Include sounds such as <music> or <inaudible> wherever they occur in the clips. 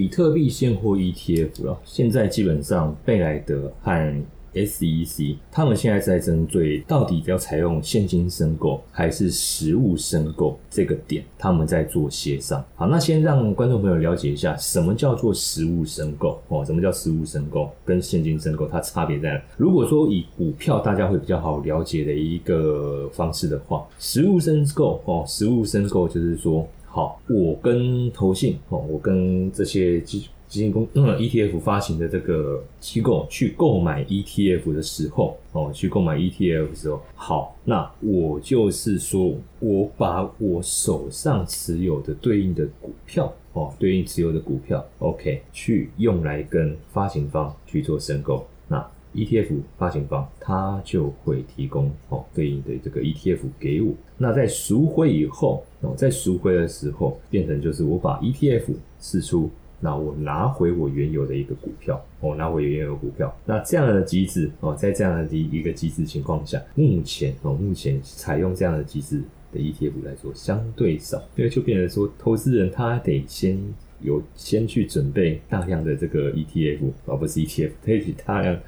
比特币现货 ETF 了，现在基本上贝莱德和 SEC 他们现在在针对到底要采用现金申购还是实物申购这个点，他们在做协商。好，那先让观众朋友了解一下，什么叫做实物申购哦？什么叫实物申购？跟现金申购它差别在哪？如果说以股票大家会比较好了解的一个方式的话，实物申购哦，实物申购就是说，好，我跟投信哦，我跟这些基基金公嗯 ETF 发行的这个机构去购买 ETF 的时候哦，去购买 ETF 的时候，好，那我就是说我把我手上持有的对应的股票哦，对应持有的股票，OK，去用来跟发行方去做申购，ETF 发行方他就会提供哦对应的这个 ETF 给我，那在赎回以后哦，在赎回的时候变成就是我把 ETF 释出。那我拿回我原有的一个股票，我拿回原有的股票。那这样的机制哦，在这样的一一个机制情况下，目前哦，目前采用这样的机制的 ETF 来说相对少，因为就变成说，投资人他得先有先去准备大量的这个 ETF，啊不是 ETF，他去大量，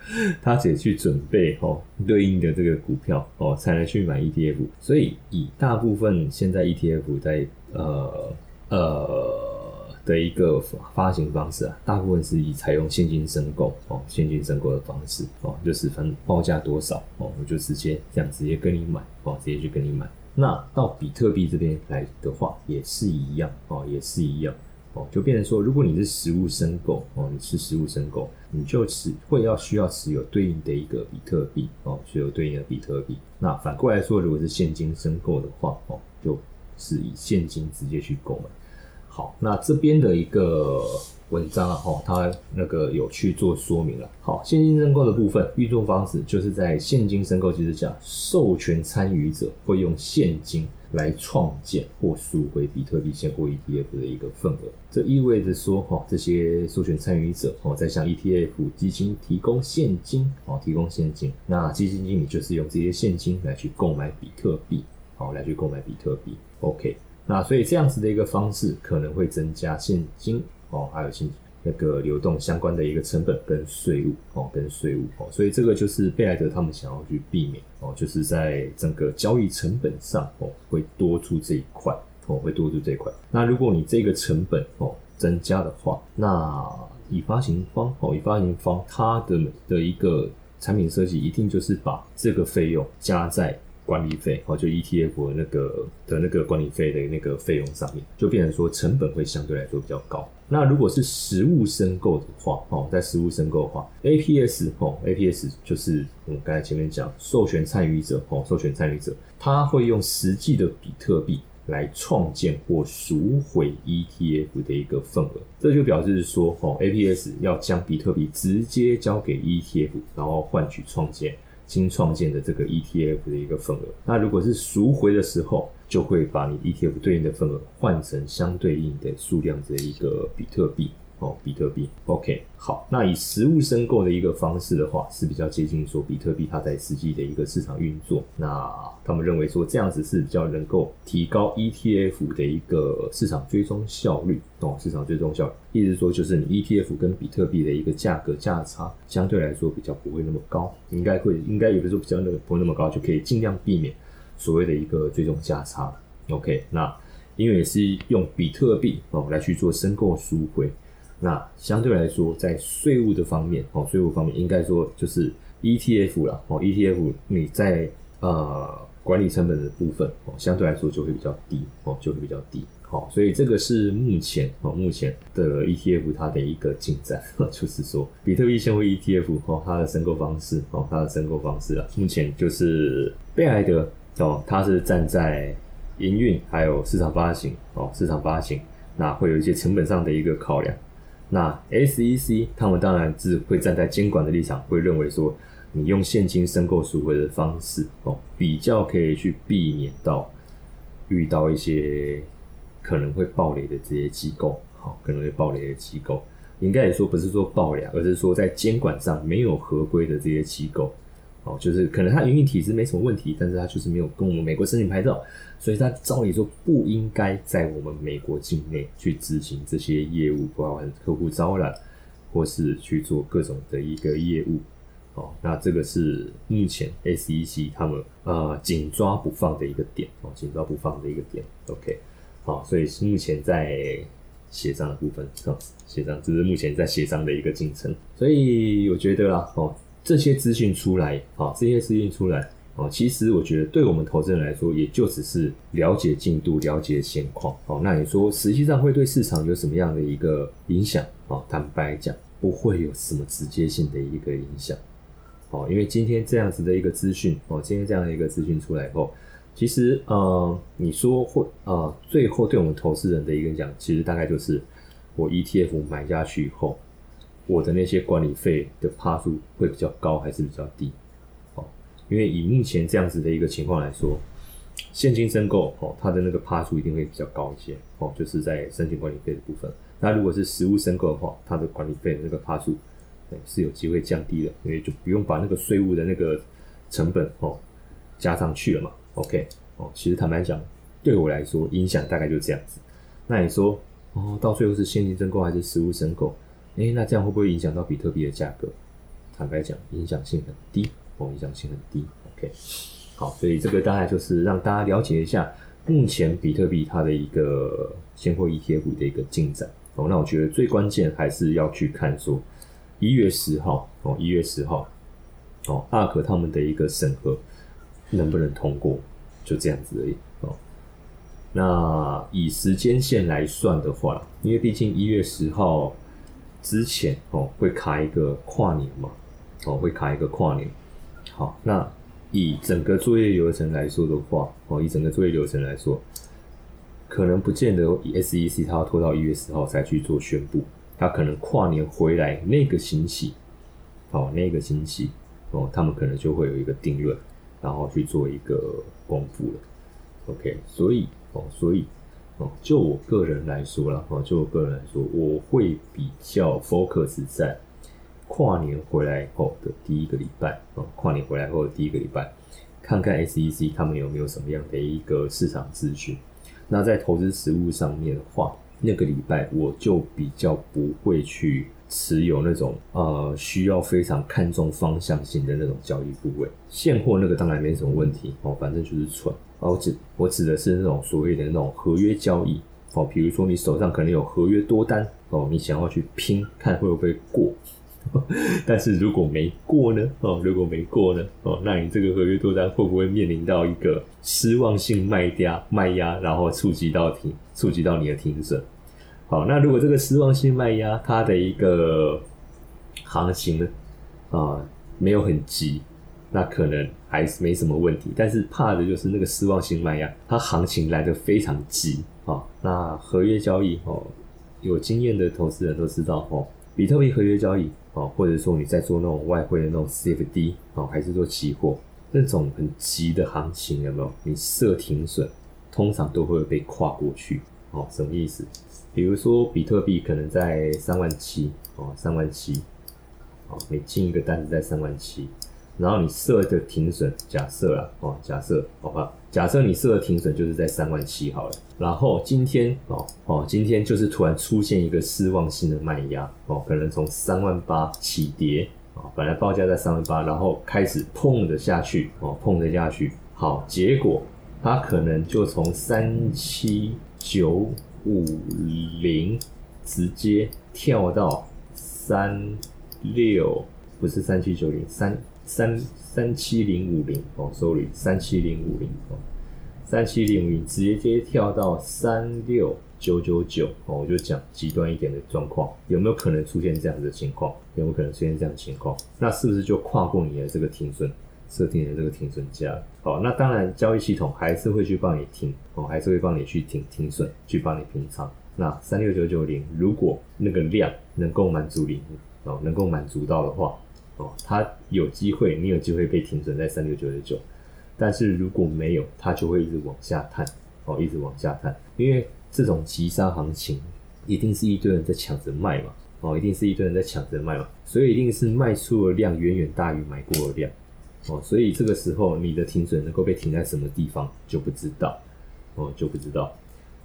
他得去准备哦对应的这个股票哦，才能去买 ETF。所以以大部分现在 ETF 在呃呃。的一个发行方式啊，大部分是以采用现金申购哦，现金申购的方式哦，就是分报价多少哦，我就直接这样直接跟你买哦，直接去跟你买。那到比特币这边来的话，也是一样哦，也是一样哦，就变成说，如果你是实物申购哦，你是实物申购，你就持会要需要持有对应的一个比特币哦，持有对应的比特币。那反过来说，如果是现金申购的话哦，就是以现金直接去购买。好，那这边的一个文章啊，哈，它那个有去做说明了。好，现金申购的部分运作方式，就是在现金申购机制下，授权参与者会用现金来创建或赎回比特币现货 ETF 的一个份额。这意味着说，哈，这些授权参与者哦，在向 ETF 基金提供现金，哦，提供现金。那基金经理就是用这些现金来去购买比特币，好，来去购买比特币。OK。那所以这样子的一个方式可能会增加现金哦，还有现金那个流动相关的一个成本跟税务哦，跟税务哦，所以这个就是贝莱德他们想要去避免哦，就是在整个交易成本上哦会多出这一块哦，会多出这一块。那如果你这个成本哦增加的话，那以发行方哦，以发行方它的的一个产品设计一定就是把这个费用加在。管理费哦，就 ETF 那个的那个管理费的那个费用上面，就变成说成本会相对来说比较高。那如果是实物申购的话哦，在实物申购的话，APS 哦，APS 就是我们刚才前面讲授权参与者哦，授权参与者他会用实际的比特币来创建或赎回 ETF 的一个份额，这就表示说哦，APS 要将比特币直接交给 ETF，然后换取创建。新创建的这个 ETF 的一个份额，那如果是赎回的时候，就会把你 ETF 对应的份额换成相对应的数量的一个比特币。哦，比特币，OK，好，那以实物申购的一个方式的话，是比较接近说比特币它在实际的一个市场运作。那他们认为说这样子是比较能够提高 ETF 的一个市场追踪效率。哦，市场追踪效率，意思说就是你 ETF 跟比特币的一个价格价差相对来说比较不会那么高，应该会应该有的时候比较那个不会那么高，就可以尽量避免所谓的一个追踪价差。OK，那因为也是用比特币哦来去做申购赎回。那相对来说，在税务的方面，哦，税务方面应该说就是 ETF 了，哦，ETF 你在呃管理成本的部分，哦，相对来说就会比较低，哦，就会比较低，好，所以这个是目前，哦，目前的 ETF 它的一个进展，<laughs> 就是说比特币现货 ETF，哦，它的申购方式，哦，它的申购方式啊，目前就是贝莱德，哦，它是站在营运还有市场发行，哦，市场发行，那会有一些成本上的一个考量。那 SEC 他们当然是会站在监管的立场，会认为说，你用现金申购赎回的方式哦，比较可以去避免到遇到一些可能会暴雷的这些机构，好，可能会暴雷的机构，应该也说不是说暴雷，而是说在监管上没有合规的这些机构，哦，就是可能他营运体制没什么问题，但是他就是没有跟我们美国申请牌照，所以他照理说不应该在我们美国境内去执行这些业务，包含客户招揽或是去做各种的一个业务。哦，那这个是目前 SEC 他们呃紧抓不放的一个点哦，紧抓不放的一个点。OK，好，所以目前在协商的部分，哦，协商这是目前在协商的一个进程。所以我觉得啦，哦。这些资讯出来，啊，这些资讯出来，哦，其实我觉得对我们投资人来说，也就只是了解进度、了解现况，哦，那你说实际上会对市场有什么样的一个影响？哦，坦白讲，不会有什么直接性的一个影响，哦，因为今天这样子的一个资讯，哦，今天这样的一个资讯出来以后，其实，呃，你说会，呃，最后对我们投资人的一个影响，其实大概就是我 ETF 买下去以后。我的那些管理费的趴数会比较高还是比较低？哦，因为以目前这样子的一个情况来说，现金申购哦，它的那个趴数一定会比较高一些哦，就是在申请管理费的部分。那如果是实物申购的话，它的管理费的那个趴数是有机会降低的，因为就不用把那个税务的那个成本哦加上去了嘛。OK，哦，其实坦白讲，对我来说影响大概就这样子。那你说哦，到最后是现金申购还是实物申购？哎，那这样会不会影响到比特币的价格？坦白讲，影响性很低，哦，影响性很低。OK，好，所以这个大概就是让大家了解一下目前比特币它的一个现货 ETF 的一个进展。哦，那我觉得最关键还是要去看说一月十号，哦，一月十号，哦，阿克他们的一个审核能不能通过，就这样子而已。哦，那以时间线来算的话，因为毕竟一月十号。之前哦会卡一个跨年嘛，哦会卡一个跨年。好，那以整个作业流程来说的话，哦以整个作业流程来说，可能不见得以 SEC 它要拖到一月十号才去做宣布，它可能跨年回来那个星期，哦那个星期哦他们可能就会有一个定论，然后去做一个公布了。OK，所以哦所以。就我个人来说啦，哦，就我个人来说，我会比较 focus 在跨年回来后的第一个礼拜，哦，跨年回来后的第一个礼拜，看看 SEC 他们有没有什么样的一个市场资讯。那在投资实物上面的话，那个礼拜我就比较不会去持有那种呃需要非常看重方向性的那种交易部位。现货那个当然没什么问题，哦，反正就是蠢。我指我指的是那种所谓的那种合约交易哦，比如说你手上可能有合约多单哦，你想要去拼看会不会过，<laughs> 但是如果没过呢哦，如果没过呢哦，那你这个合约多单会不会面临到一个失望性卖压卖压，然后触及到停触及到你的停损？好，那如果这个失望性卖压它的一个行情呢啊没有很急。那可能还是没什么问题，但是怕的就是那个失望性卖压，它行情来的非常急啊。那合约交易哦，有经验的投资人都知道哦，比特币合约交易哦，或者说你在做那种外汇的那种 CFD 哦，还是做期货那种很急的行情，有没有？你设停损，通常都会被跨过去哦。什么意思？比如说比特币可能在三万七哦，三万七哦，你进一个单子在三万七。然后你设的停损，假设啊，哦，假设，好吧，假设你设的停损就是在三万七好了。然后今天，哦哦，今天就是突然出现一个失望性的卖压，哦，可能从三万八起跌，哦，本来报价在三万八，然后开始碰的下去，哦，碰的下去，好，结果它可能就从三七九五零直接跳到三六，不是三七九零三。三三七零五零哦，sorry，三七零五零哦，三七零五零直接接跳到三六九九九哦，我就讲极端一点的状况，有没有可能出现这样子的情况？有没有可能出现这样的情况？那是不是就跨过你的这个停损设定的这个停损价？好，那当然交易系统还是会去帮你停哦，还是会帮你去停停损，去帮你平仓。那三六九九零如果那个量能够满足你哦，能够满足到的话。哦，它有机会，你有机会被停损在三六九九九，但是如果没有，它就会一直往下探，哦，一直往下探，因为这种急杀行情，一定是一堆人在抢着卖嘛，哦，一定是一堆人在抢着卖嘛，所以一定是卖出的量远远大于买过的量，哦，所以这个时候你的停损能够被停在什么地方就不知道哦，就不知道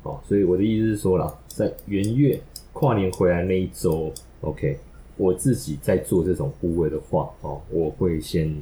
哦，所以我的意思是说了，在元月跨年回来那一周，OK，我自己在做这种部位的话哦，我会先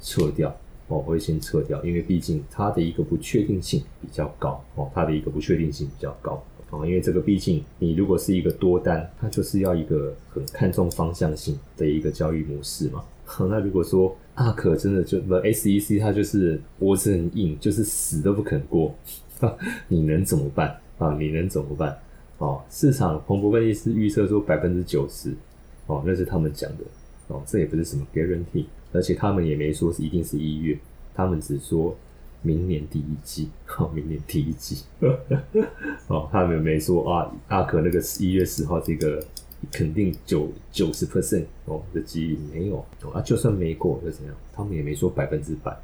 撤掉哦，我会先撤掉，因为毕竟它的一个不确定性比较高哦，它的一个不确定性比较高。哦，因为这个毕竟你如果是一个多单，它就是要一个很看重方向性的一个交易模式嘛。<laughs> 那如果说阿可真的就不 SEC，它就是脖子很硬，就是死都不肯过，<laughs> 你能怎么办啊？你能怎么办？哦，市场彭博分析师预测说百分之九十，哦，那是他们讲的，哦，这也不是什么 guarantee，而且他们也没说是一定是一月，他们只说。明年第一季，哦，明年第一季，<laughs> 哦，他们没说啊，阿可那个一月十号这个肯定九九十 percent 哦的几率没有啊，就算没过又怎样？他们也没说百分之百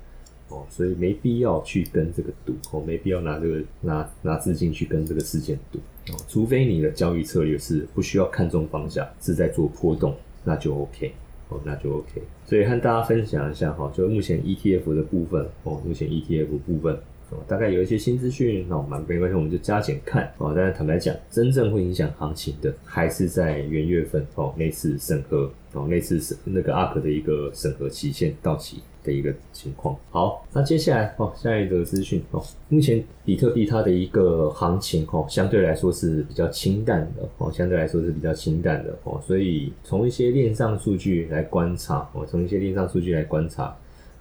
哦，所以没必要去跟这个赌哦，没必要拿这个拿拿资金去跟这个事件赌哦，除非你的交易策略是不需要看中方向，是在做波动，那就 OK。哦，那就 OK。所以和大家分享一下哈，就目前 ETF 的部分哦，目前 ETF 部分哦，大概有一些新资讯，那我们没关系，我们就加减看哦。但是坦白讲，真正会影响行情的，还是在元月份哦那次审核哦那次审那个 ARK 的一个审核期限到期。的一个情况。好，那接下来哦，下一个资讯哦，目前比特币它的一个行情哦，相对来说是比较清淡的哦，相对来说是比较清淡的哦，所以从一些链上数据来观察哦，从一些链上数据来观察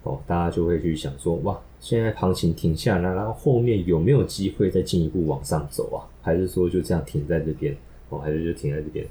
哦，大家就会去想说，哇，现在行情停下来，然后后面有没有机会再进一步往上走啊？还是说就这样停在这边哦？还是就停在这边？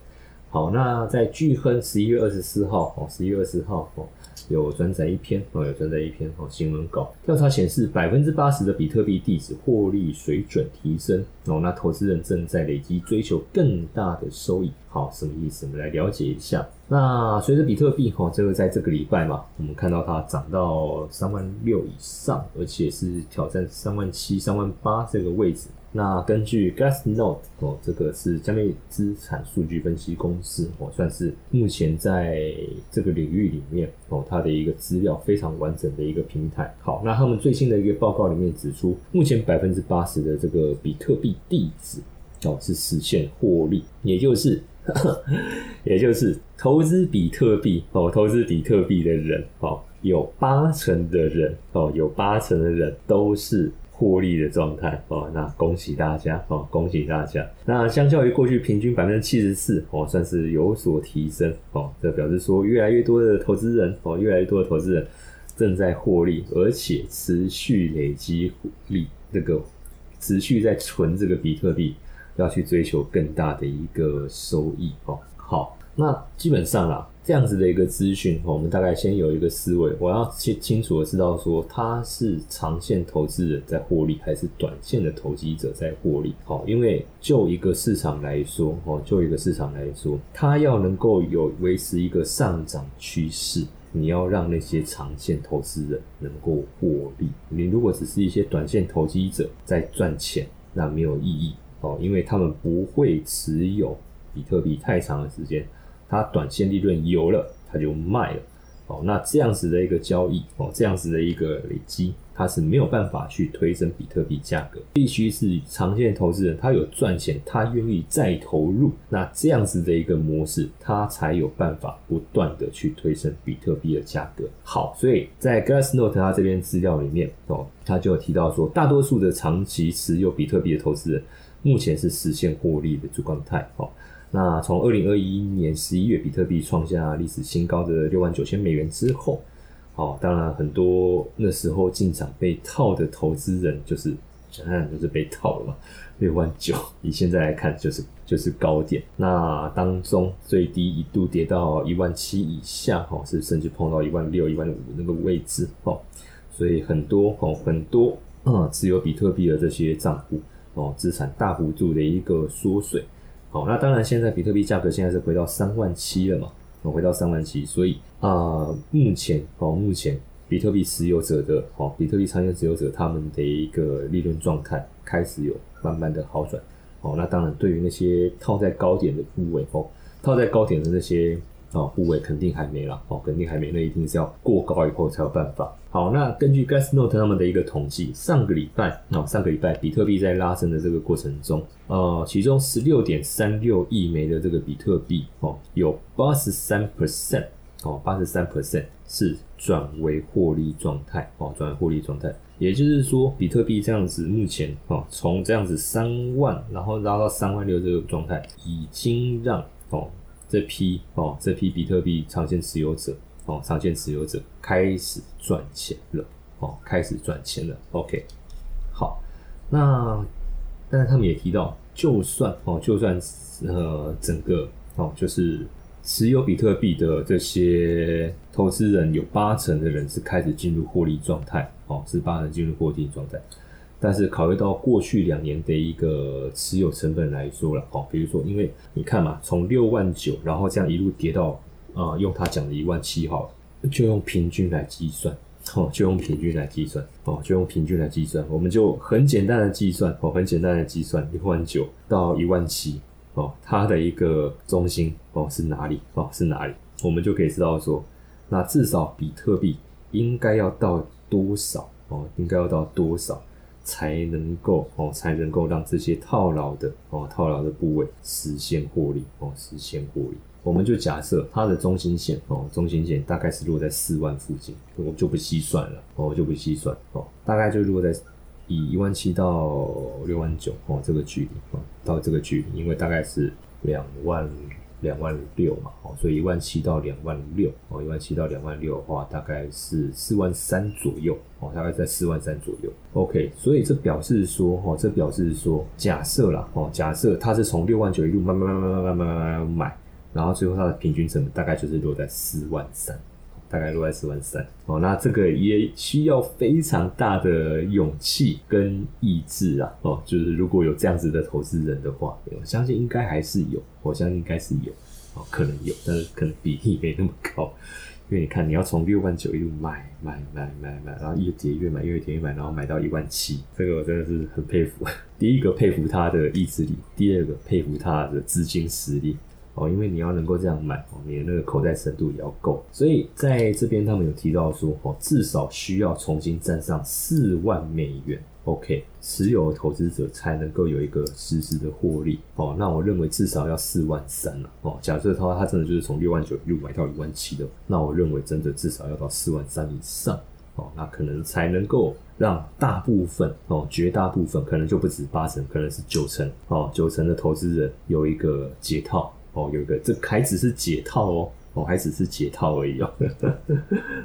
好，那在巨亨十一月二十四号哦，十一月二十号哦。有转载一篇哦，有转载一篇哦新闻稿。调查显示，百分之八十的比特币地址获利水准提升哦，那投资人正在累积追求更大的收益。好，什么意思？我们来了解一下。那随着比特币哈，这个在这个礼拜嘛，我们看到它涨到三万六以上，而且是挑战三万七、三万八这个位置。那根据 Glassnode 哦，这个是加密资产数据分析公司哦，算是目前在这个领域里面哦，它的一个资料非常完整的一个平台。好，那他们最新的一个报告里面指出，目前百分之八十的这个比特币地址哦是实现获利，也就是 <laughs> 也就是投资比特币哦，投资比特币的人哦，有八成的人哦，有八成的人都是。获利的状态哦，那恭喜大家哦，恭喜大家。那相较于过去平均百分之七十四哦，算是有所提升哦。这表示说，越来越多的投资人哦，越来越多的投资人正在获利，而且持续累积利，这个持续在存这个比特币，要去追求更大的一个收益哦。好，那基本上啦。这样子的一个资讯，我们大概先有一个思维，我要清清楚的知道说，他是长线投资人在获利，还是短线的投机者在获利？好，因为就一个市场来说，哦，就一个市场来说，它要能够有维持一个上涨趋势，你要让那些长线投资人能够获利。你如果只是一些短线投机者在赚钱，那没有意义哦，因为他们不会持有比特币太长的时间。它短线利润有了，它就卖了，哦，那这样子的一个交易，哦，这样子的一个累积，它是没有办法去推升比特币价格，必须是长线投资人他有赚钱，他愿意再投入，那这样子的一个模式，他才有办法不断的去推升比特币的价格。好，所以在 Glassnote 他这边资料里面，哦，他就提到说，大多数的长期持有比特币的投资人，目前是实现获利的主状态，哦。那从二零二一年十一月比特币创下历史新高的六万九千美元之后，哦，当然很多那时候进场被套的投资人，就是想想就是被套了嘛，六万九，以现在来看就是就是高点。那当中最低一度跌到一万七以下，哈，是甚至碰到一万六、一万五那个位置，哈，所以很多哦很多嗯持有比特币的这些账户哦，资产大幅度的一个缩水。好，那当然，现在比特币价格现在是回到三万七了嘛？哦，回到三万七，所以啊，目前哦，目前比特币持有者的哦，比特币长线持有者他们的一个利润状态开始有慢慢的好转。哦，那当然，对于那些套在高点的部位哦，套在高点的那些哦，部位肯定还没了，哦，肯定还没，那一定是要过高以后才有办法。好，那根据 Gasnote 他们的一个统计，上个礼拜，哦，上个礼拜比特币在拉升的这个过程中，呃，其中十六点三六亿枚的这个比特币，哦，有八十三 percent，哦，八十三 percent 是转为获利状态，哦，转为获利状态。也就是说，比特币这样子，目前哦，从这样子三万，然后拉到三万六这个状态，已经让哦这批哦这批比特币长线持有者哦长线持有者开始赚钱了哦开始赚钱了。OK，好，那但是他们也提到，就算哦就算呃整个哦就是持有比特币的这些投资人有八成的人是开始进入获利状态。哦，是八成进入获利状态，但是考虑到过去两年的一个持有成本来说了，哦，比如说，因为你看嘛，从六万九，然后这样一路跌到啊，用他讲的一万七号，就用平均来计算，哦，就用平均来计算，哦，就用平均来计算，我们就很简单的计算，哦，很简单的计算，一万九到一万七，哦，它的一个中心，哦，是哪里？哦，是哪里？我们就可以知道说，那至少比特币应该要到。多少哦？应该要到多少才能够哦？才能够让这些套牢的哦套牢的部位实现获利哦？实现获利？我们就假设它的中心线哦，中心线大概是落在四万附近，我就不细算了哦，就不细算哦，大概就落在以一万七到六万九哦这个距离哦，到这个距离，因为大概是两万。两万六嘛，哦，所以一万七到两万六，哦，一万七到两万六的话，大概是四万三左右，哦，大概在四万三左右。OK，所以这表示说，哦，这表示说，假设啦，哦，假设它是从六万九一路慢慢慢慢慢慢慢慢慢慢买，然后最后它的平均成本大概就是落在四万三。大概落在四万三哦，那这个也需要非常大的勇气跟意志啊哦，就是如果有这样子的投资人的话，我相信应该还是有，我相信应该是有哦，可能有，但是可能比例没那么高，因为你看你要从六万九一路买买买买买，然后越跌越买，越跌越买，然后买到一万七，这个我真的是很佩服。<laughs> 第一个佩服他的意志力，第二个佩服他的资金实力。哦，因为你要能够这样买，哦，你的那个口袋深度也要够，所以在这边他们有提到说，哦，至少需要重新站上四万美元，OK，持有投资者才能够有一个实时的获利，哦，那我认为至少要四万三了，哦，假设他他真的就是从六万九又买到一万七的，那我认为真的至少要到四万三以上，哦，那可能才能够让大部分，哦，绝大部分可能就不止八成，可能是九成，哦，九成的投资人有一个解套。哦，有一个，这还只是解套哦，哦，还只是解套而已哦。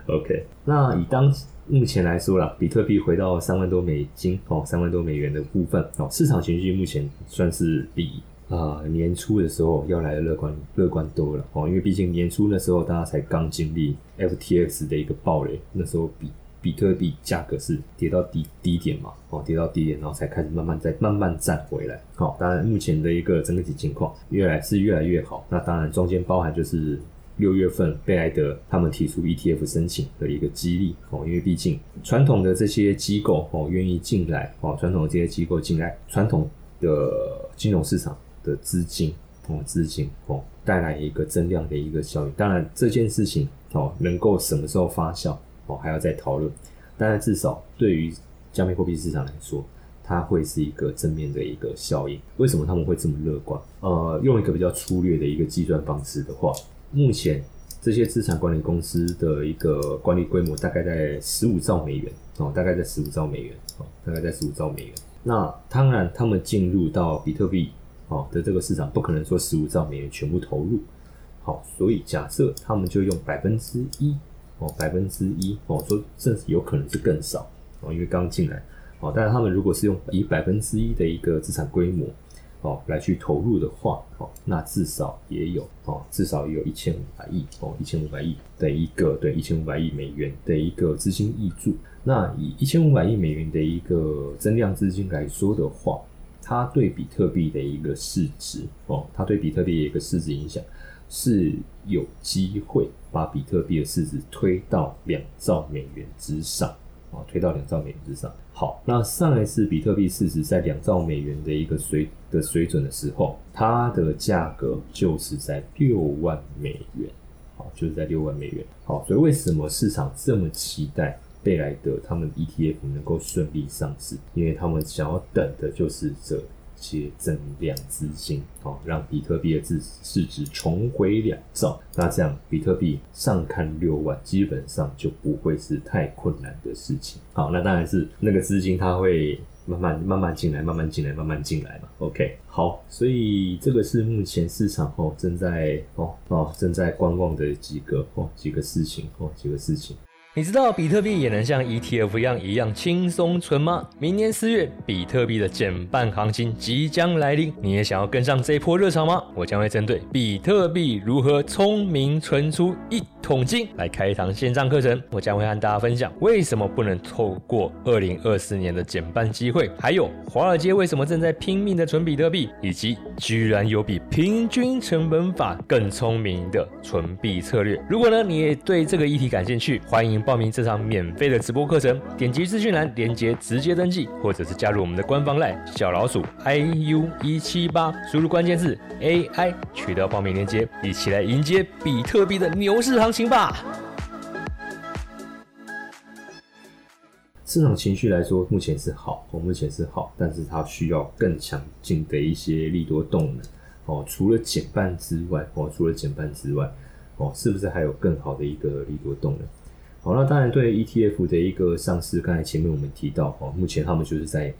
OK，那以当目前来说啦，比特币回到三万多美金哦，三万多美元的部分哦，市场情绪目前算是比啊年初的时候要来的乐观乐观多了哦，因为毕竟年初那时候大家才刚经历 FTX 的一个暴雷，那时候比。比特币价格是跌到低低点嘛？哦，跌到低点，然后才开始慢慢再慢慢站回来。好，当然目前的一个整体情况越来是越来越好。那当然中间包含就是六月份贝莱德他们提出 ETF 申请的一个激励哦，因为毕竟传统的这些机构哦愿意进来哦，传统的这些机构进来，传统的金融市场的资金哦资金哦带来一个增量的一个效应。当然这件事情哦能够什么时候发酵？还要再讨论，但是至少对于加密货币市场来说，它会是一个正面的一个效应。为什么他们会这么乐观？呃，用一个比较粗略的一个计算方式的话，目前这些资产管理公司的一个管理规模大概在十五兆美元哦，大概在十五兆美元哦，大概在十五兆美元。那当然，他们进入到比特币哦的这个市场，不可能说十五兆美元全部投入。好，所以假设他们就用百分之一。哦，百分之一哦，说甚至有可能是更少哦，因为刚进来哦。但是他们如果是用以百分之一的一个资产规模哦来去投入的话哦，那至少也有哦，至少有一千五百亿哦，一千五百亿的一个对一千五百亿美元的一个资金挹注。那以一千五百亿美元的一个增量资金来说的话，它对比特币的一个市值哦，它对比特币的一个市值影响。是有机会把比特币的市值推到两兆美元之上啊，推到两兆美元之上。好，那上一次比特币市值在两兆美元的一个水的水准的时候，它的价格就是在六万美元好，就是在六万美元。好，所以为什么市场这么期待贝莱德他们 ETF 能够顺利上市？因为他们想要等的就是这些增量资金，好，让比特币的市市值重回两兆。那这样，比特币上看六万，基本上就不会是太困难的事情。好，那当然是那个资金它会。慢慢慢慢进来，慢慢进来，慢慢进来嘛。OK，好，所以这个是目前市场哦正在哦哦正在观望的几个哦几个事情哦几个事情。你知道比特币也能像 ETF 一样一样轻松存吗？明年四月，比特币的减半行情即将来临，你也想要跟上这一波热潮吗？我将会针对比特币如何聪明存出一桶金来开一堂线上课程。我将会和大家分享为什么不能透过二零二四年的减半机会，还有华尔街为什么正在拼命的存比特币，以及居然有比平均成本法更聪明的存币策略。如果呢你也对这个议题感兴趣，欢迎。报名这场免费的直播课程，点击资讯栏连接直接登记，或者是加入我们的官方 LINE 小老鼠 iu 一七八，输入关键字 AI 取得报名链接，一起来迎接比特币的牛市行情吧！市场情绪来说，目前是好，哦，目前是好，但是它需要更强劲的一些利多动能，哦，除了减半之外，哦，除了减半之外，哦，是不是还有更好的一个利多动能？好，那当然对 ETF 的一个上市，刚才前面我们提到，哦，目前他们就是在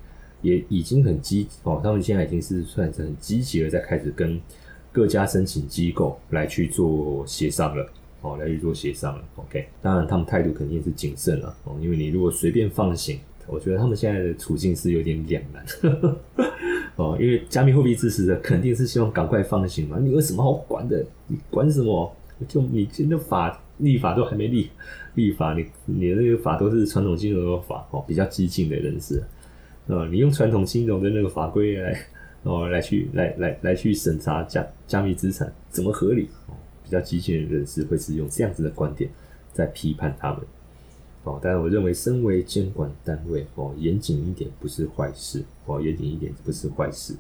也已经很积，哦，他们现在已经是算是很积极的在开始跟各家申请机构来去做协商了，哦，来去做协商了。OK，当然他们态度肯定是谨慎了，哦，因为你如果随便放行，我觉得他们现在的处境是有点两难，<laughs> 哦，因为加密货币支持者肯定是希望赶快放行嘛，你有什么好管的？你管什么？就你现在法。立法都还没立，立法你你那个法都是传统金融的法哦，比较激进的人士，啊，你用传统金融的那个法规来哦来去来来来去审查加加密资产怎么合理？哦，比较激进的人士会是用这样子的观点在批判他们。哦，但是我认为身为监管单位哦，严谨一点不是坏事哦，严谨一点不是坏事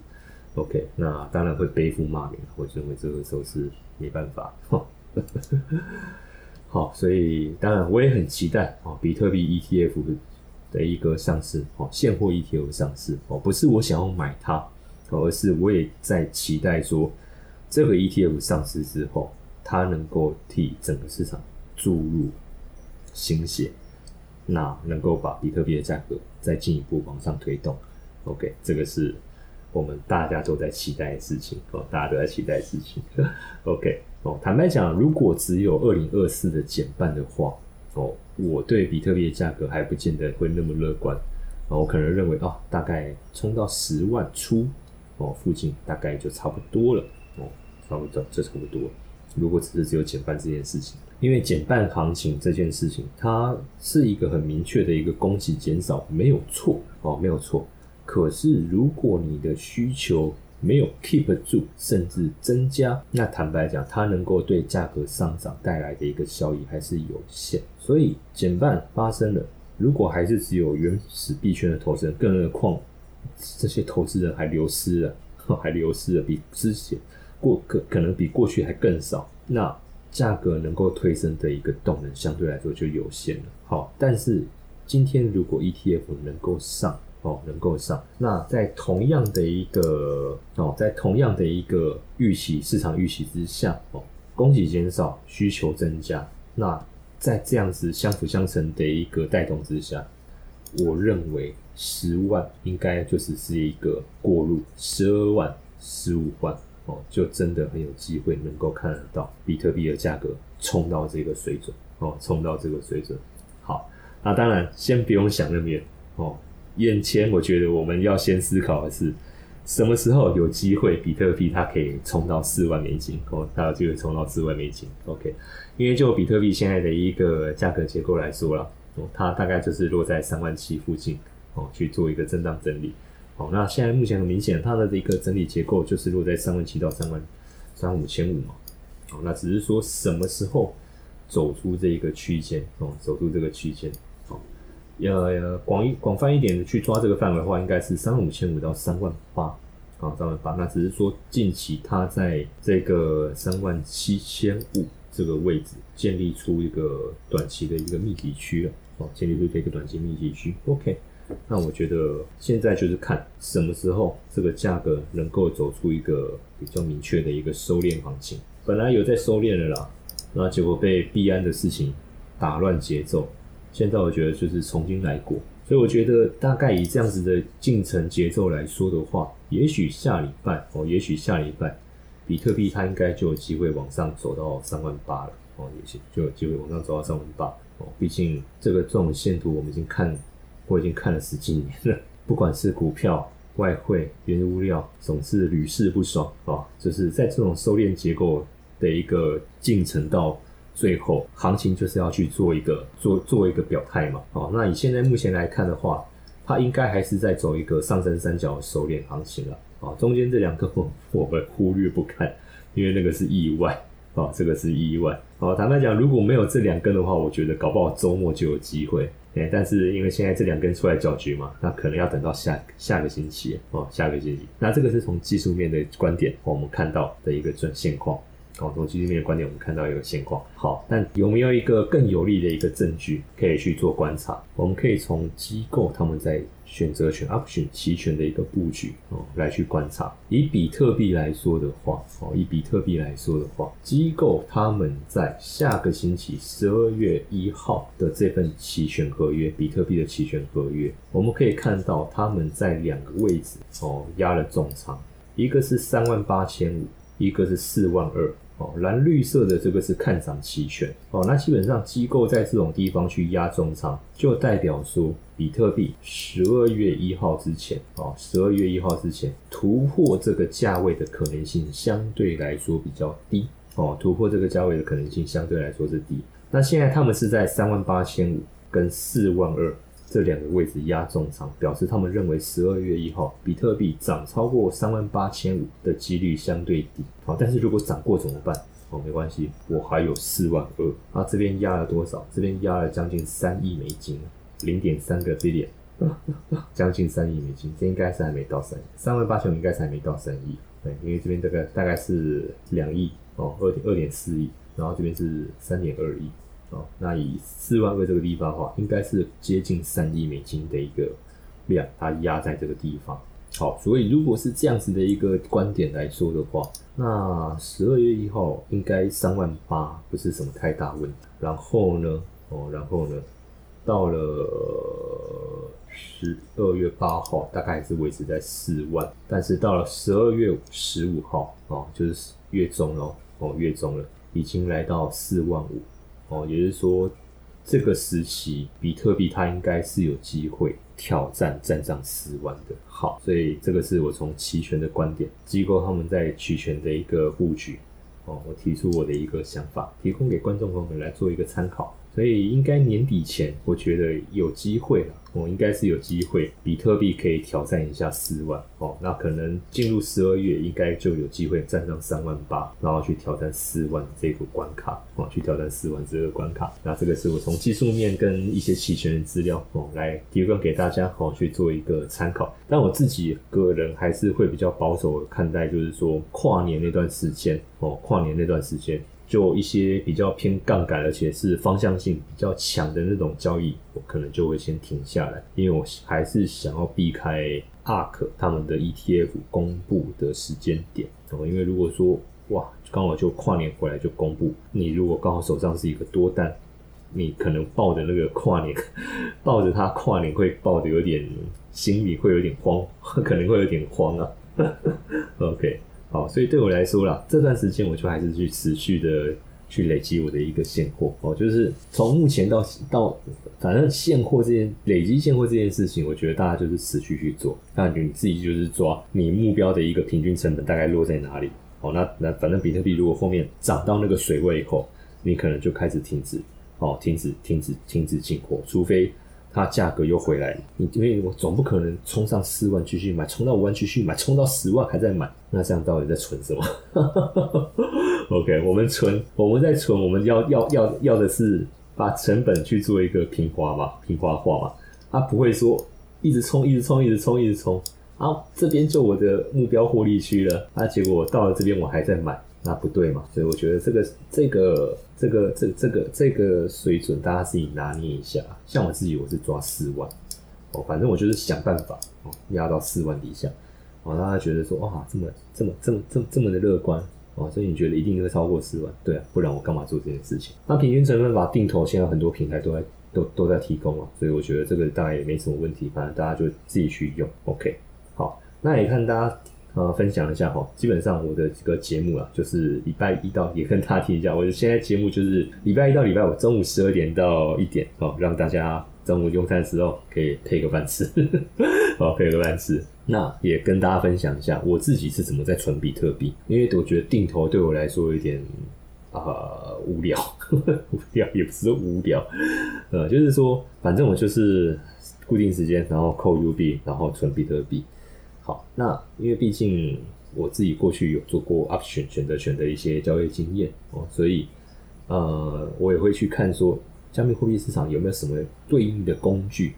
，OK，那当然会背负骂名，我认为这个时候是没办法。呵呵好，所以当然我也很期待哦，比特币 ETF 的一个上市哦，现货 ETF 上市哦，不是我想要买它，而是我也在期待说，这个 ETF 上市之后，它能够替整个市场注入新血，那能够把比特币的价格再进一步往上推动。OK，这个是我们大家都在期待的事情哦，大家都在期待事情。<laughs> OK。哦，坦白讲，如果只有二零二四的减半的话，哦，我对比特币的价格还不见得会那么乐观。哦，我可能认为哦，大概冲到十万出哦附近，大概就差不多了。哦，差不多，这差不多。如果只是只有减半这件事情，因为减半行情这件事情，它是一个很明确的一个供给减少，没有错哦，没有错。可是如果你的需求，没有 keep 住，甚至增加，那坦白讲，它能够对价格上涨带来的一个效益还是有限。所以减半发生了，如果还是只有原始币圈的投资人，更何况这些投资人还流失了，<laughs> 还流失了比之前过可可能比过去还更少，那价格能够推升的一个动能相对来说就有限了。好，但是今天如果 ETF 能够上。哦，能够上。那在同样的一个哦，在同样的一个预期市场预期之下，哦，供给减少，需求增加。那在这样子相辅相成的一个带动之下，我认为十万应该就只是一个过路，十二万、十五万哦，就真的很有机会能够看得到比特币的价格冲到这个水准哦，冲到这个水准。好，那当然先不用想那么远哦。眼前，我觉得我们要先思考的是，什么时候有机会比特币它可以冲到四万美金？哦，它有机会冲到四万美金。OK，因为就比特币现在的一个价格结构来说了，哦，它大概就是落在三万七附近，哦，去做一个震荡整理。哦，那现在目前很明显，它的一个整理结构就是落在三万七到三万三五千五嘛。哦，那只是说什么时候走出这一个区间？哦，走出这个区间。呃，广一广泛一点的去抓这个范围的话，应该是三万五千五到三万八啊，三万八。那只是说近期它在这个三万七千五这个位置建立出一个短期的一个密集区了，哦，建立出一个短期密集区。OK，那我觉得现在就是看什么时候这个价格能够走出一个比较明确的一个收敛行情。本来有在收敛了啦，那结果被币安的事情打乱节奏，现在我觉得就是重新来过。所以我觉得大概以这样子的进程节奏来说的话，也许下礼拜哦，也许下礼拜。比特币它应该就有机会往上走到三万八了哦，也许就有机会往上走到三万八哦。毕竟这个这种线图我们已经看，我已经看了十几年了。不管是股票、外汇、原物料，总是屡试不爽啊。就是在这种收敛结构的一个进程到最后，行情就是要去做一个做做一个表态嘛。哦，那以现在目前来看的话，它应该还是在走一个上升三角收敛行情了。啊，中间这两个我我们忽略不看，因为那个是意外啊，这个是意外。哦，坦白讲，如果没有这两根的话，我觉得搞不好周末就有机会。哎，但是因为现在这两根出来搅局嘛，那可能要等到下下个星期哦，下个星期。那这个是从技术面的观点，我们看到的一个转现况。哦，从基金面的观点，我们看到一个现况。好，但有没有一个更有利的一个证据可以去做观察？我们可以从机构他们在选择权、option 期权的一个布局哦来去观察。以比特币来说的话，哦，以比特币来说的话，机构他们在下个星期十二月一号的这份期权合约，比特币的期权合约，我们可以看到他们在两个位置哦压了重仓，一个是三万八千五，一个是四万二。哦，蓝绿色的这个是看涨期权哦，那基本上机构在这种地方去压重仓，就代表说比特币十二月一号之前哦，十二月一号之前突破这个价位的可能性相对来说比较低哦，突破这个价位的可能性相对来说是低。那现在他们是在三万八千五跟四万二。这两个位置压重仓，表示他们认为十二月一号比特币涨超过三万八千五的几率相对低。好，但是如果涨过怎么办？哦，没关系，我还有四万二。啊，这边压了多少？这边压了将近三亿美金，零点三个 billion，<laughs> 将近三亿美金。这应该是还没到三亿，三万八千五应该是还没到三亿。对，因为这边这个大概是两亿哦，二点二点四亿，然后这边是三点二亿。哦，那以四万个这个地方的话，应该是接近三亿美金的一个量，它压在这个地方。好，所以如果是这样子的一个观点来说的话，那十二月一号应该三万八不是什么太大问题。然后呢，哦，然后呢，到了十二月八号，大概还是维持在四万，但是到了十二月十五号，哦，就是月中了，哦，月中了，已经来到四万五。哦，也就是说，这个时期比特币它应该是有机会挑战站上四万的。好，所以这个是我从期权的观点，机构他们在期权的一个布局。哦，我提出我的一个想法，提供给观众朋友们来做一个参考。所以应该年底前，我觉得有机会了。我，应该是有机会，比特币可以挑战一下四万哦。那可能进入十二月，应该就有机会站上三万八，然后去挑战四万这个关卡哦，去挑战四万这个关卡。那这个是我从技术面跟一些期权的资料哦来提供给大家哦去做一个参考。但我自己个人还是会比较保守看待，就是说跨年那段时间哦，跨年那段时间。就一些比较偏杠杆，而且是方向性比较强的那种交易，我可能就会先停下来，因为我还是想要避开 ARK 他们的 ETF 公布的时间点哦。因为如果说哇，刚好就跨年回来就公布，你如果刚好手上是一个多单，你可能抱着那个跨年，<laughs> 抱着它跨年会抱的有点心里会有点慌，<laughs> 可能会有点慌啊。<laughs> OK。好，所以对我来说啦，这段时间我就还是去持续的去累积我的一个现货哦，就是从目前到到，反正现货这件累积现货这件事情，我觉得大家就是持续去做，那你自己就是抓你目标的一个平均成本大概落在哪里哦，那那反正比特币如果后面涨到那个水位以后，你可能就开始停止哦，停止停止停止进货，除非。它价格又回来，你因为我总不可能冲上四万继续买，冲到五万继续买，冲到十万还在买，那这样到底在存什么？<laughs> OK，我们存，我们在存，我们要要要要的是把成本去做一个平滑嘛，平滑化嘛，它不会说一直冲，一直冲，一直冲，一直冲，好，这边就我的目标获利区了，啊，结果到了这边我还在买，那不对嘛？所以我觉得这个这个这个这这个这个水准，大家自己拿捏一下。像我自己，我是抓四万哦，反正我就是想办法哦，压到四万底下哦，大家觉得说哇，这么这么这么这么这么的乐观哦，所以你觉得一定会超过四万？对啊，不然我干嘛做这件事情？那平均成本法定投，现在很多平台都在都都在提供啊，所以我觉得这个大概也没什么问题，反正大家就自己去用。OK，那也看大家。呃，分享一下哈，基本上我的这个节目啊，就是礼拜一到也跟大家提一下，我现在节目就是礼拜一到礼拜五中午十二点到一点哦，让大家中午用餐时候可以配个饭吃，<laughs> 哦，配个饭吃。那也跟大家分享一下我自己是怎么在存比特币，因为我觉得定投对我来说有点啊无聊，<laughs> 无聊也不是无聊，呃，就是说反正我就是固定时间，然后扣 U 币，然后存比特币。好，那因为毕竟我自己过去有做过 option 选择权的一些交易经验哦，所以呃，我也会去看说加密货币市场有没有什么对应的工具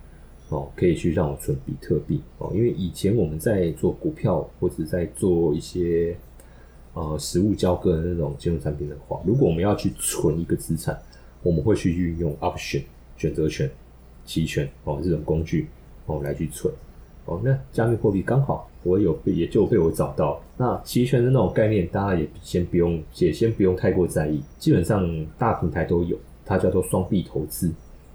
哦，可以去让我存比特币哦。因为以前我们在做股票或者在做一些呃实物交割的那种金融产品的话，如果我们要去存一个资产，我们会去运用 option 选择权、期权哦这种工具哦来去存。哦，那加密货币刚好我有被也就被我找到。那期权的那种概念，大家也先不用，也先不用太过在意。基本上大平台都有，它叫做双币投资。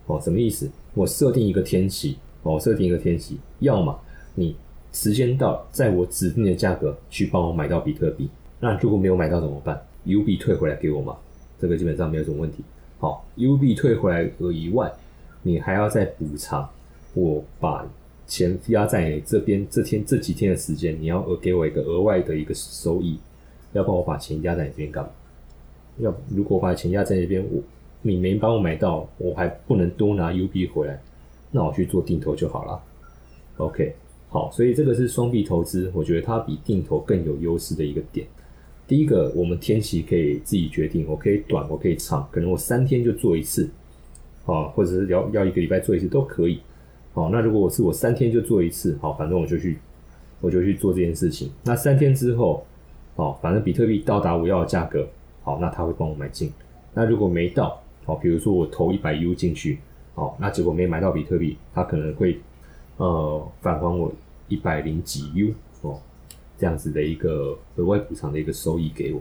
哦，什么意思？我设定一个天期，哦，设定一个天期，要么你时间到，在我指定的价格去帮我买到比特币。那如果没有买到怎么办？U 币退回来给我嘛？这个基本上没有什么问题。好，U 币退回来额以外，你还要再补偿我把。钱压在这边，这天这几天的时间，你要额给我一个额外的一个收益，要帮我把钱压在你这边干嘛？要如果把钱压在那边，我你没帮我买到，我还不能多拿 U 币回来，那我去做定投就好了。OK，好，所以这个是双币投资，我觉得它比定投更有优势的一个点。第一个，我们天期可以自己决定，我可以短，我可以长，可能我三天就做一次，啊，或者是要要一个礼拜做一次都可以。好，那如果我是我三天就做一次，好，反正我就去，我就去做这件事情。那三天之后，好，反正比特币到达我要的价格，好，那他会帮我买进。那如果没到，好，比如说我投一百 U 进去，好，那结果没买到比特币，他可能会呃返还我一百零几 U 哦，这样子的一个额外补偿的一个收益给我。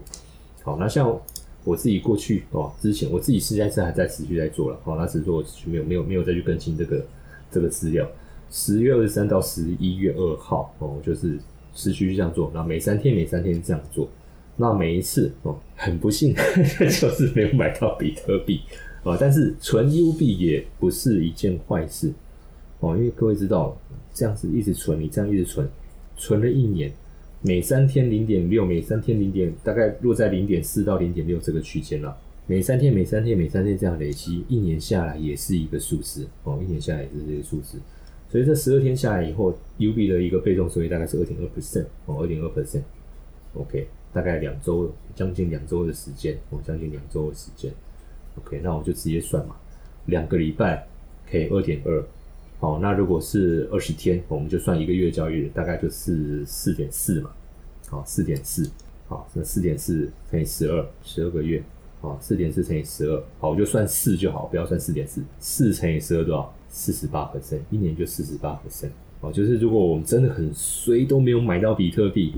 好，那像我自己过去哦，之前我自己现在是还在持续在做了，好，那只是说我没有没有没有再去更新这个。这个资料，十月二十三到十一月二号哦，就是持续这样做。那每三天每三天这样做，那每一次哦，很不幸 <laughs> 就是没有买到比特币啊。但是存 U 币也不是一件坏事哦，因为各位知道，这样子一直存，你这样一直存，存了一年，每三天零点六，每三天零点，大概落在零点四到零点六这个区间了。每三天、每三天、每三天这样累积，一年下来也是一个数字哦。一年下来也是这个数字，所以这十二天下来以后，U B 的一个被动收益大概是二点二 percent 哦，二点二 percent。OK，大概两周，将近两周的时间哦，将近两周的时间。OK，那我就直接算嘛，两个礼拜可以二点二。好，那如果是二十天，我们就算一个月交易日，大概就是四点四嘛。好，四点四，好，那四点四乘以十二，十二个月。啊，四点四乘以十二，好，我就算四就好，不要算四点四。四乘以十二多少？四十八 percent，一年就四十八 percent。哦，就是如果我们真的很衰，都没有买到比特币，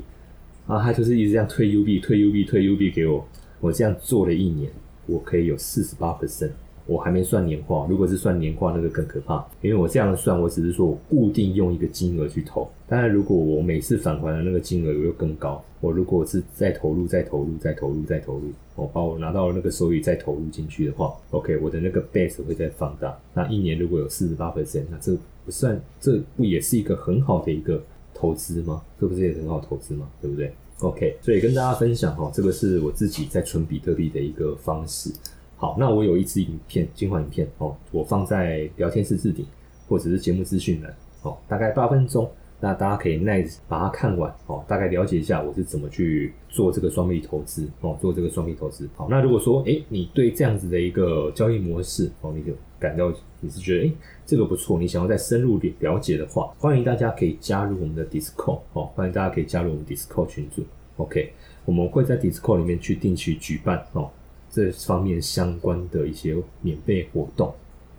啊，他就是一直这样退 U 币、退 U 币、退 U 币给我，我这样做了一年，我可以有四十八 percent。我还没算年化，如果是算年化，那个更可怕。因为我这样算，我只是说我固定用一个金额去投。当然，如果我每次返还的那个金额又更高，我如果是再投入、再投入、再投入、再投入，我把我拿到那个收益再投入进去的话，OK，我的那个 base 会再放大。那一年如果有四十八分钱那这不算，这不也是一个很好的一个投资吗？这不是也很好投资吗？对不对？OK，所以跟大家分享哈，这个是我自己在存比特币的一个方式。好，那我有一支影片，精华影片哦，我放在聊天室置顶或者是节目资讯栏哦，大概八分钟，那大家可以耐把它看完哦，大概了解一下我是怎么去做这个双币投资哦，做这个双币投资。好，那如果说哎，你对这样子的一个交易模式哦，你就感到你是觉得哎这个不错，你想要再深入了解的话，欢迎大家可以加入我们的 Discord 哦，欢迎大家可以加入我们 Discord 群组。OK，我们会在 Discord 里面去定期举办哦这方面相关的一些免费活动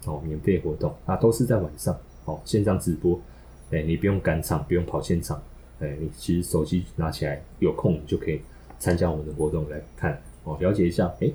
哦，免费活动啊都是在晚上哦线上直播，哎，你不用赶场，不用跑现场，哎，你其实手机拿起来有空你就可以参加我们的活动来看哦，了解一下哎，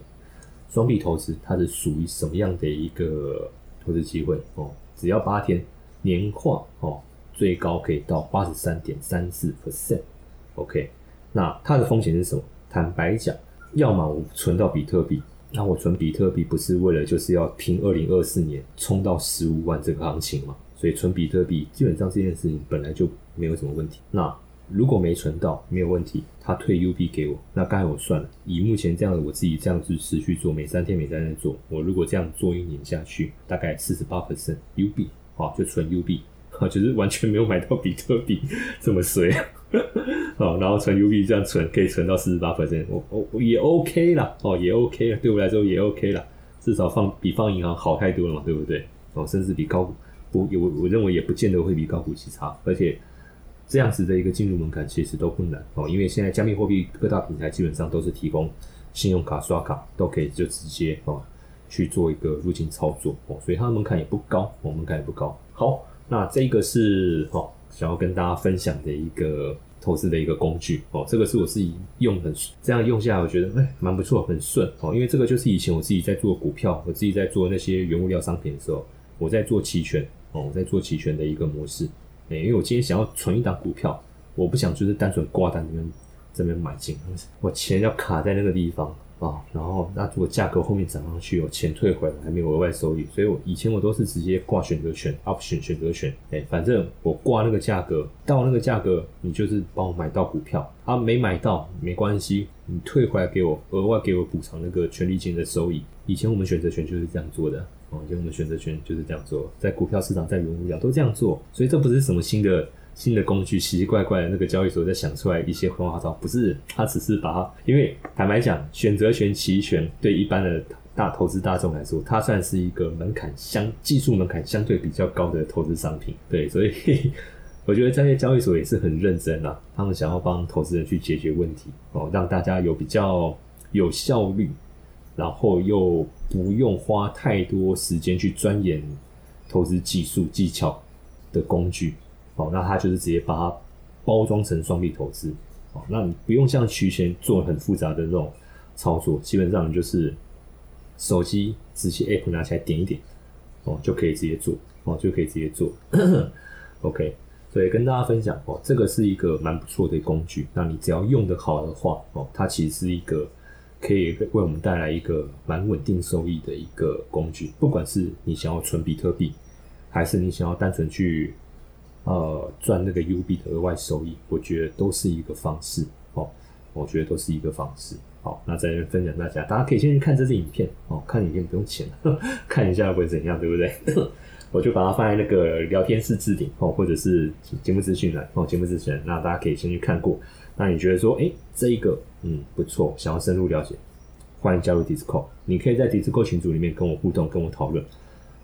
双币投资它是属于什么样的一个投资机会哦，只要八天年化哦。最高可以到八十三点三四 percent，OK，那它的风险是什么？坦白讲，要么我存到比特币，那我存比特币不是为了就是要拼二零二四年冲到十五万这个行情嘛？所以存比特币基本上这件事情本来就没有什么问题。那如果没存到没有问题，他退 U 币给我，那刚才我算了，以目前这样的我自己这样子持续做，每三天每三天做，我如果这样做一年下去，大概四十八 percent U 币，好，就存 U 币。啊，就是完全没有买到比特币这么衰，哦，然后存 U 币这样存可以存到四十八 percent，我我也 OK 啦，哦也 OK 了，对我来说也 OK 了，至少放比放银行好太多了嘛，对不对？哦，甚至比高不我我认为也不见得会比高股息差，而且这样子的一个进入门槛其实都不难哦，因为现在加密货币各大平台基本上都是提供信用卡刷卡都可以就直接哦去做一个入境操作哦，所以它的门槛也不高，哦门槛也不高，好。那这个是哦，想要跟大家分享的一个投资的一个工具哦。这个是我自己用很这样用下来，我觉得哎蛮不错，很顺哦。因为这个就是以前我自己在做股票，我自己在做那些原物料商品的时候，我在做期权哦，我在做期权的一个模式。哎，因为我今天想要存一档股票，我不想就是单纯挂单这边这边买进，我钱要卡在那个地方。啊，然后那如果价格后面涨上去，有钱退回来还没有额外收益，所以我以前我都是直接挂选择权，option 选择权，哎，反正我挂那个价格，到那个价格你就是帮我买到股票，啊，没买到没关系，你退回来给我额外给我补偿那个权利金的收益。以前我们选择权就是这样做的，哦，以前我们选择权就是这样做，在股票市场在原物料都这样做，所以这不是什么新的。新的工具奇奇怪怪的那个交易所，在想出来一些花招，不是他只是把它，因为坦白讲，选择权、期权对一般的大投资大众来说，它算是一个门槛相技术门槛相对比较高的投资商品。对，所以我觉得这些交易所也是很认真啊，他们想要帮投资人去解决问题哦，让大家有比较有效率，然后又不用花太多时间去钻研投资技术技巧的工具。哦，那他就是直接把它包装成双币投资，哦，那你不用像取钱做很复杂的那种操作，基本上就是手机直接 app 拿起来点一点，哦，就可以直接做，哦，就可以直接做。<coughs> OK，所以跟大家分享哦，这个是一个蛮不错的工具，那你只要用得好的话，哦，它其实是一个可以为我们带来一个蛮稳定收益的一个工具，不管是你想要存比特币，还是你想要单纯去。呃，赚那个 U 币的额外收益，我觉得都是一个方式哦。我觉得都是一个方式。好，那在这边分享大家，大家可以先去看这支影片哦。看影片不用钱，<laughs> 看一下会怎样，对不对？我就把它放在那个聊天室置顶哦，或者是节目资讯栏哦，节目资讯。那大家可以先去看过。那你觉得说，哎，这一个嗯不错，想要深入了解，欢迎加入 Discord。你可以在 Discord 群组里面跟我互动，跟我讨论。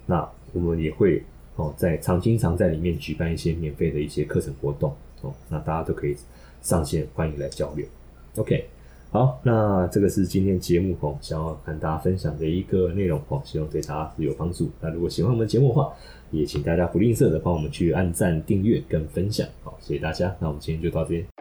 那我们也会。哦，在常经常在里面举办一些免费的一些课程活动哦，那大家都可以上线，欢迎来交流。OK，好，那这个是今天节目哦，想要跟大家分享的一个内容哦，希望对大家是有帮助。那如果喜欢我们节目的话，也请大家不吝啬的帮我们去按赞、订阅跟分享。好，谢谢大家。那我们今天就到这边。